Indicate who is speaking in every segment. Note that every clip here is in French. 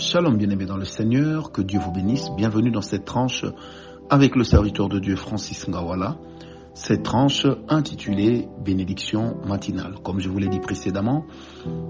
Speaker 1: Shalom bien-aimés dans le Seigneur, que Dieu vous bénisse. Bienvenue dans cette tranche avec le serviteur de Dieu Francis Ngawala. Cette tranche intitulée Bénédiction matinale. Comme je vous l'ai dit précédemment,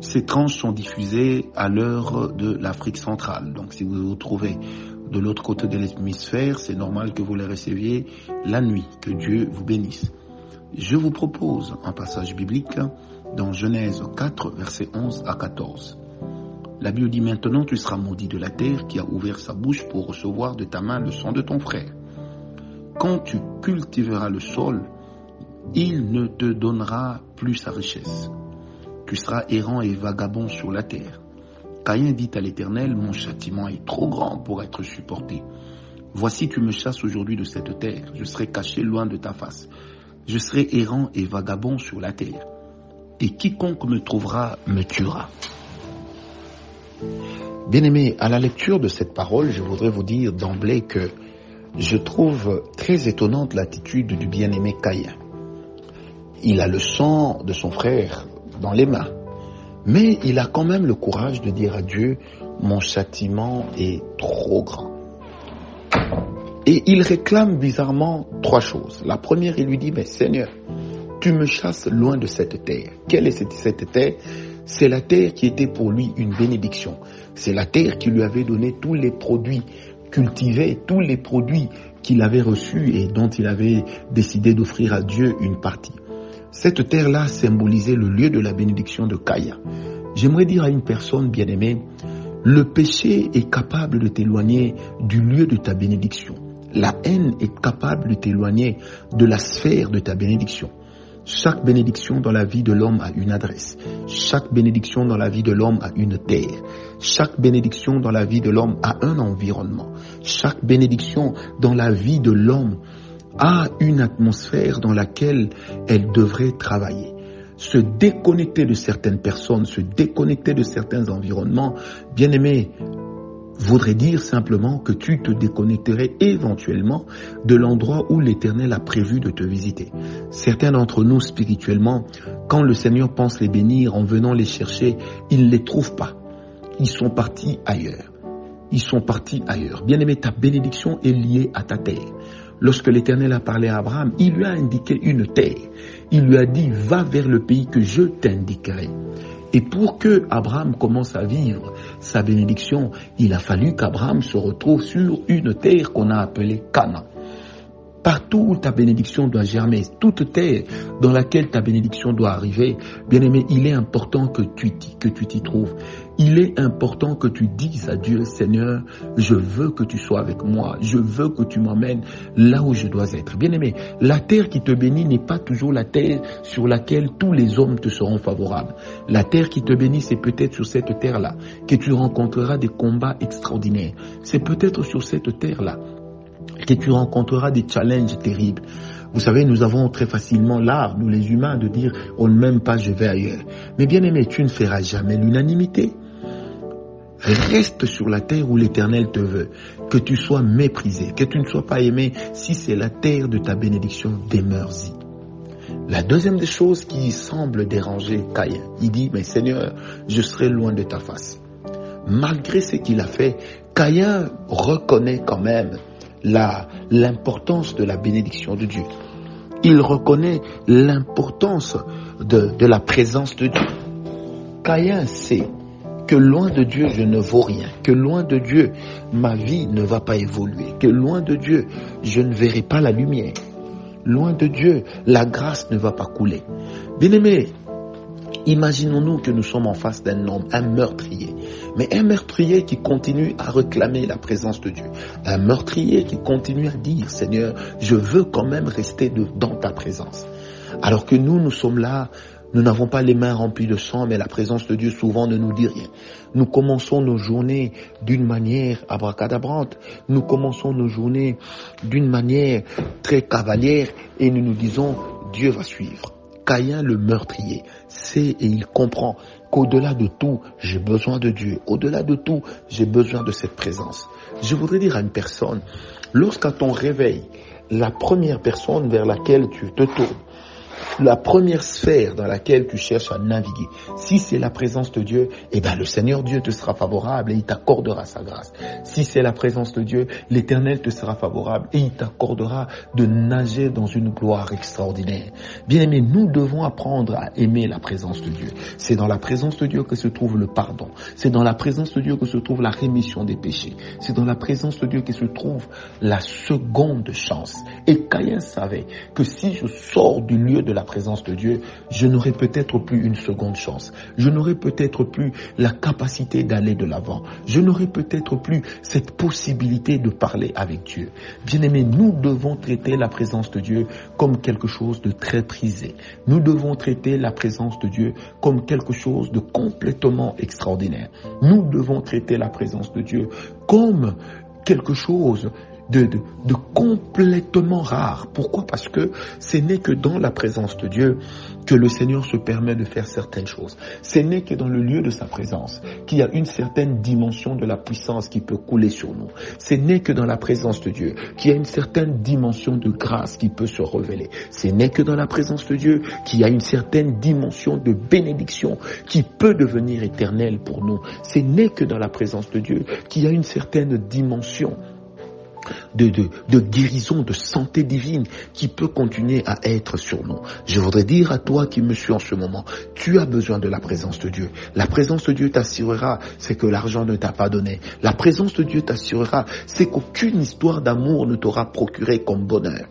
Speaker 1: ces tranches sont diffusées à l'heure de l'Afrique centrale. Donc si vous vous trouvez de l'autre côté de l'hémisphère, c'est normal que vous les receviez la nuit. Que Dieu vous bénisse. Je vous propose un passage biblique dans Genèse 4, versets 11 à 14. La Bible dit maintenant tu seras maudit de la terre qui a ouvert sa bouche pour recevoir de ta main le sang de ton frère. Quand tu cultiveras le sol, il ne te donnera plus sa richesse. Tu seras errant et vagabond sur la terre. Caïn dit à l'Éternel, mon châtiment est trop grand pour être supporté. Voici tu me chasses aujourd'hui de cette terre, je serai caché loin de ta face. Je serai errant et vagabond sur la terre. Et quiconque me trouvera me tuera. Bien-aimés, à la lecture de cette parole, je voudrais vous dire d'emblée que je trouve très étonnante l'attitude du bien-aimé Caïn. Il a le sang de son frère dans les mains, mais il a quand même le courage de dire à Dieu, mon châtiment est trop grand. Et il réclame bizarrement trois choses. La première, il lui dit, mais Seigneur, tu me chasses loin de cette terre. Quelle est cette, cette terre c'est la terre qui était pour lui une bénédiction. C'est la terre qui lui avait donné tous les produits cultivés, tous les produits qu'il avait reçus et dont il avait décidé d'offrir à Dieu une partie. Cette terre-là symbolisait le lieu de la bénédiction de Kaya. J'aimerais dire à une personne bien-aimée, le péché est capable de t'éloigner du lieu de ta bénédiction. La haine est capable de t'éloigner de la sphère de ta bénédiction. Chaque bénédiction dans la vie de l'homme a une adresse. Chaque bénédiction dans la vie de l'homme a une terre. Chaque bénédiction dans la vie de l'homme a un environnement. Chaque bénédiction dans la vie de l'homme a une atmosphère dans laquelle elle devrait travailler. Se déconnecter de certaines personnes, se déconnecter de certains environnements, bien aimé, voudrait dire simplement que tu te déconnecterais éventuellement de l'endroit où l'Éternel a prévu de te visiter. Certains d'entre nous spirituellement, quand le Seigneur pense les bénir en venant les chercher, il ne les trouve pas. Ils sont partis ailleurs. Ils sont partis ailleurs. Bien aimé, ta bénédiction est liée à ta terre. Lorsque l'Éternel a parlé à Abraham, il lui a indiqué une terre. Il lui a dit, va vers le pays que je t'indiquerai. Et pour que Abraham commence à vivre sa bénédiction, il a fallu qu'Abraham se retrouve sur une terre qu'on a appelée Canaan. Partout où ta bénédiction doit germer, toute terre dans laquelle ta bénédiction doit arriver, bien aimé, il est important que tu que tu t'y trouves. Il est important que tu dises à Dieu, Seigneur, je veux que tu sois avec moi, je veux que tu m'emmènes là où je dois être. Bien aimé, la terre qui te bénit n'est pas toujours la terre sur laquelle tous les hommes te seront favorables. La terre qui te bénit, c'est peut-être sur cette terre-là que tu rencontreras des combats extraordinaires. C'est peut-être sur cette terre-là que tu rencontreras des challenges terribles. Vous savez, nous avons très facilement l'art, nous les humains, de dire on ne m'aime pas, je vais ailleurs. Mais bien aimé, tu ne feras jamais l'unanimité. Reste sur la terre où l'Éternel te veut, que tu sois méprisé, que tu ne sois pas aimé. Si c'est la terre de ta bénédiction, demeure-y. La deuxième des choses qui semble déranger Caïn, il dit, mais Seigneur, je serai loin de ta face. Malgré ce qu'il a fait, Caïn reconnaît quand même l'importance de la bénédiction de Dieu. Il reconnaît l'importance de, de la présence de Dieu. Caïn sait que loin de Dieu, je ne vaux rien, que loin de Dieu, ma vie ne va pas évoluer, que loin de Dieu, je ne verrai pas la lumière. Loin de Dieu, la grâce ne va pas couler. Bien-aimé, Imaginons-nous que nous sommes en face d'un homme, un meurtrier. Mais un meurtrier qui continue à réclamer la présence de Dieu. Un meurtrier qui continue à dire, Seigneur, je veux quand même rester dans ta présence. Alors que nous, nous sommes là, nous n'avons pas les mains remplies de sang, mais la présence de Dieu souvent ne nous dit rien. Nous commençons nos journées d'une manière abracadabrante. Nous commençons nos journées d'une manière très cavalière et nous nous disons, Dieu va suivre. Caïn le meurtrier sait et il comprend qu'au-delà de tout, j'ai besoin de Dieu. Au-delà de tout, j'ai besoin de cette présence. Je voudrais dire à une personne, lorsqu'à ton réveil, la première personne vers laquelle tu te tournes la première sphère dans laquelle tu cherches à naviguer, si c'est la présence de Dieu, eh ben le Seigneur Dieu te sera favorable et il t'accordera sa grâce. Si c'est la présence de Dieu, l'Éternel te sera favorable et il t'accordera de nager dans une gloire extraordinaire. Bien aimé, nous devons apprendre à aimer la présence de Dieu. C'est dans la présence de Dieu que se trouve le pardon. C'est dans la présence de Dieu que se trouve la rémission des péchés. C'est dans la présence de Dieu que se trouve la seconde chance. Et Caïn savait que si je sors du lieu de la présence de Dieu, je n'aurai peut-être plus une seconde chance. Je n'aurai peut-être plus la capacité d'aller de l'avant. Je n'aurai peut-être plus cette possibilité de parler avec Dieu. Bien aimé, nous devons traiter la présence de Dieu comme quelque chose de très prisé. Nous devons traiter la présence de Dieu comme quelque chose de complètement extraordinaire. Nous devons traiter la présence de Dieu comme quelque chose de, de, complètement rare. Pourquoi? Parce que ce n'est que dans la présence de Dieu que le Seigneur se permet de faire certaines choses. Ce n'est que dans le lieu de sa présence qu'il y a une certaine dimension de la puissance qui peut couler sur nous. Ce n'est que dans la présence de Dieu qu'il y a une certaine dimension de grâce qui peut se révéler. Ce n'est que dans la présence de Dieu qu'il y a une certaine dimension de bénédiction qui peut devenir éternelle pour nous. Ce n'est que dans la présence de Dieu qu'il y a une certaine dimension de, de, de, guérison, de santé divine qui peut continuer à être sur nous. Je voudrais dire à toi qui me suis en ce moment, tu as besoin de la présence de Dieu. La présence de Dieu t'assurera, c'est que l'argent ne t'a pas donné. La présence de Dieu t'assurera, c'est qu'aucune histoire d'amour ne t'aura procuré comme bonheur.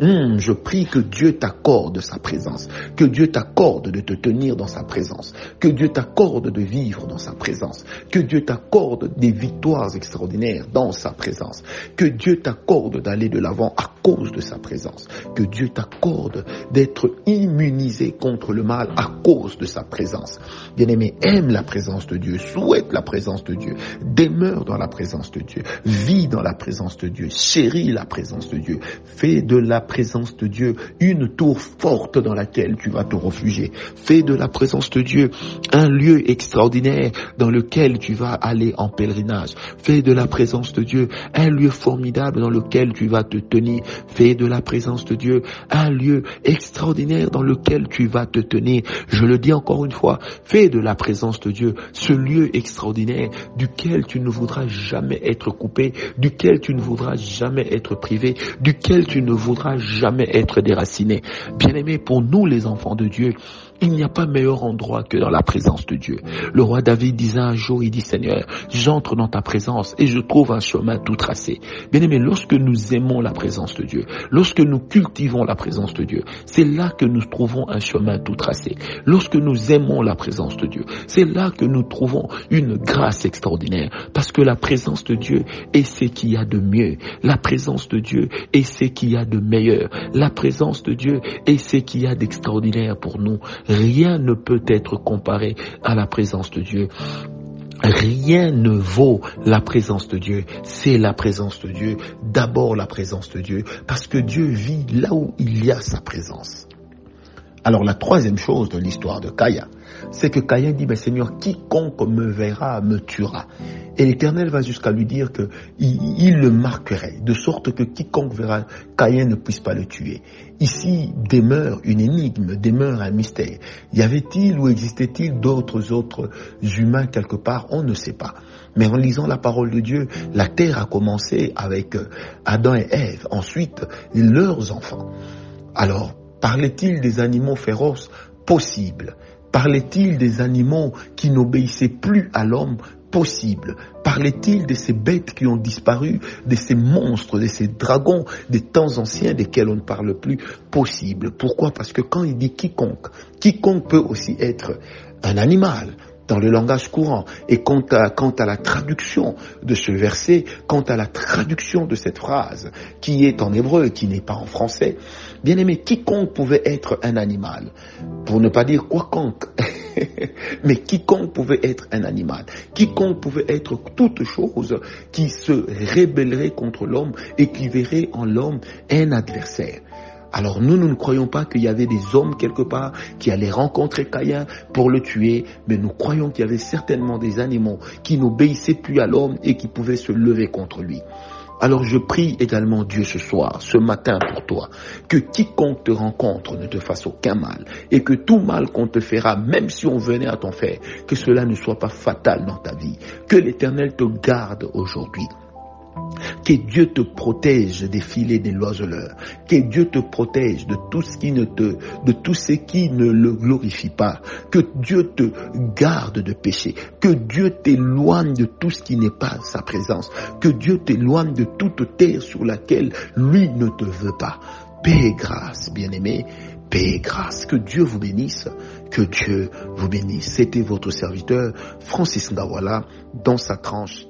Speaker 1: Hum, je prie que Dieu t'accorde sa présence, que Dieu t'accorde de te tenir dans sa présence, que Dieu t'accorde de vivre dans sa présence, que Dieu t'accorde des victoires extraordinaires dans sa présence, que Dieu t'accorde d'aller de l'avant à cause de sa présence, que Dieu t'accorde d'être immunisé contre le mal à cause de sa présence. Bien-aimé, aime la présence de Dieu, souhaite la présence de Dieu, demeure dans la présence de Dieu, vis dans la présence de Dieu, chéris la présence de Dieu, fais de la présence de Dieu une tour forte dans laquelle tu vas te réfugier, fais de la présence de Dieu un lieu extraordinaire dans lequel tu vas aller en pèlerinage, fais de la présence de Dieu un lieu formidable dans lequel tu vas te tenir. Fais de la présence de Dieu un lieu extraordinaire dans lequel tu vas te tenir. Je le dis encore une fois, fais de la présence de Dieu ce lieu extraordinaire duquel tu ne voudras jamais être coupé, duquel tu ne voudras jamais être privé, duquel tu ne voudras jamais être déraciné. Bien-aimé, pour nous les enfants de Dieu, il n'y a pas meilleur endroit que dans la présence de Dieu. Le roi David disait un jour, il dit Seigneur, j'entre dans ta présence et je trouve un chemin tout tracé. Bien aimé, lorsque nous aimons la présence de Dieu, lorsque nous cultivons la présence de Dieu, c'est là que nous trouvons un chemin tout tracé. Lorsque nous aimons la présence de Dieu, c'est là que nous trouvons une grâce extraordinaire. Parce que la présence de Dieu est ce qu'il y a de mieux. La présence de Dieu est ce qu'il y a de meilleur. La présence de Dieu est ce qu'il y a d'extraordinaire pour nous. Rien ne peut être comparé à la présence de Dieu. Rien ne vaut la présence de Dieu. C'est la présence de Dieu. D'abord la présence de Dieu. Parce que Dieu vit là où il y a sa présence. Alors la troisième chose de l'histoire de Caïn, c'est que Caïn dit, ben Seigneur, quiconque me verra me tuera. Et l'Éternel va jusqu'à lui dire que il, le marquerait, de sorte que quiconque verra Caïn ne puisse pas le tuer. Ici demeure une énigme, demeure un mystère. Y avait-il ou existait-il d'autres autres humains quelque part? On ne sait pas. Mais en lisant la parole de Dieu, la terre a commencé avec Adam et Ève, ensuite leurs enfants. Alors, parlait-il des animaux féroces? Possible. Parlait-il des animaux qui n'obéissaient plus à l'homme? Possible. Parlait-il de ces bêtes qui ont disparu, de ces monstres, de ces dragons des temps anciens desquels on ne parle plus? Possible. Pourquoi? Parce que quand il dit quiconque, quiconque peut aussi être un animal, dans le langage courant. Et quant à, quant à la traduction de ce verset, quant à la traduction de cette phrase, qui est en hébreu, qui n'est pas en français, bien aimé, quiconque pouvait être un animal, pour ne pas dire quoiconque, mais quiconque pouvait être un animal, quiconque pouvait être toute chose qui se rébellerait contre l'homme et qui verrait en l'homme un adversaire. Alors nous, nous ne croyons pas qu'il y avait des hommes quelque part qui allaient rencontrer Caïn pour le tuer, mais nous croyons qu'il y avait certainement des animaux qui n'obéissaient plus à l'homme et qui pouvaient se lever contre lui. Alors je prie également Dieu ce soir, ce matin pour toi, que quiconque te rencontre ne te fasse aucun mal et que tout mal qu'on te fera, même si on venait à t'en faire, que cela ne soit pas fatal dans ta vie. Que l'Éternel te garde aujourd'hui. Que Dieu te protège des filets des loiseleurs. Que Dieu te protège de tout ce qui ne le glorifie pas. Que Dieu te garde de péché. Que Dieu t'éloigne de tout ce qui n'est pas sa présence. Que Dieu t'éloigne de toute terre sur laquelle lui ne te veut pas. Paix et grâce, bien-aimé. Paix et grâce. Que Dieu vous bénisse. Que Dieu vous bénisse. C'était votre serviteur, Francis Ndawala, dans sa tranche